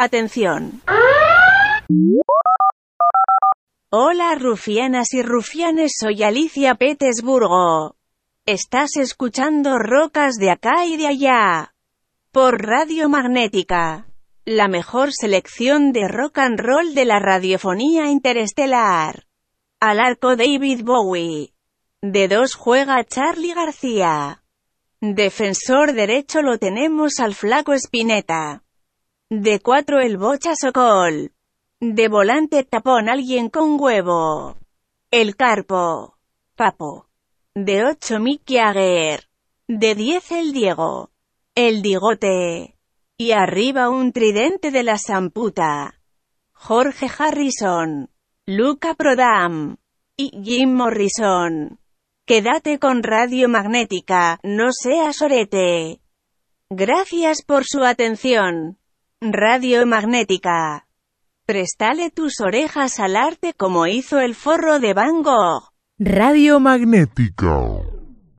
Atención. Hola rufianas y rufianes, soy Alicia Petersburgo. Estás escuchando Rocas de acá y de allá. Por Radio Magnética. La mejor selección de rock and roll de la radiofonía interestelar. Al arco David Bowie. De dos juega Charlie García. Defensor derecho lo tenemos al flaco Espineta. De cuatro el bocha Socol. De volante tapón alguien con huevo. El carpo. Papo. De ocho Mick Jagger. De diez el Diego. El Digote. Y arriba un tridente de la Samputa. Jorge Harrison. Luca Prodam. Y Jim Morrison. Quédate con Radio Magnética, no seas orete. Gracias por su atención. Radio Magnética. Prestale tus orejas al arte como hizo el forro de Van Gogh. Radio Magnética.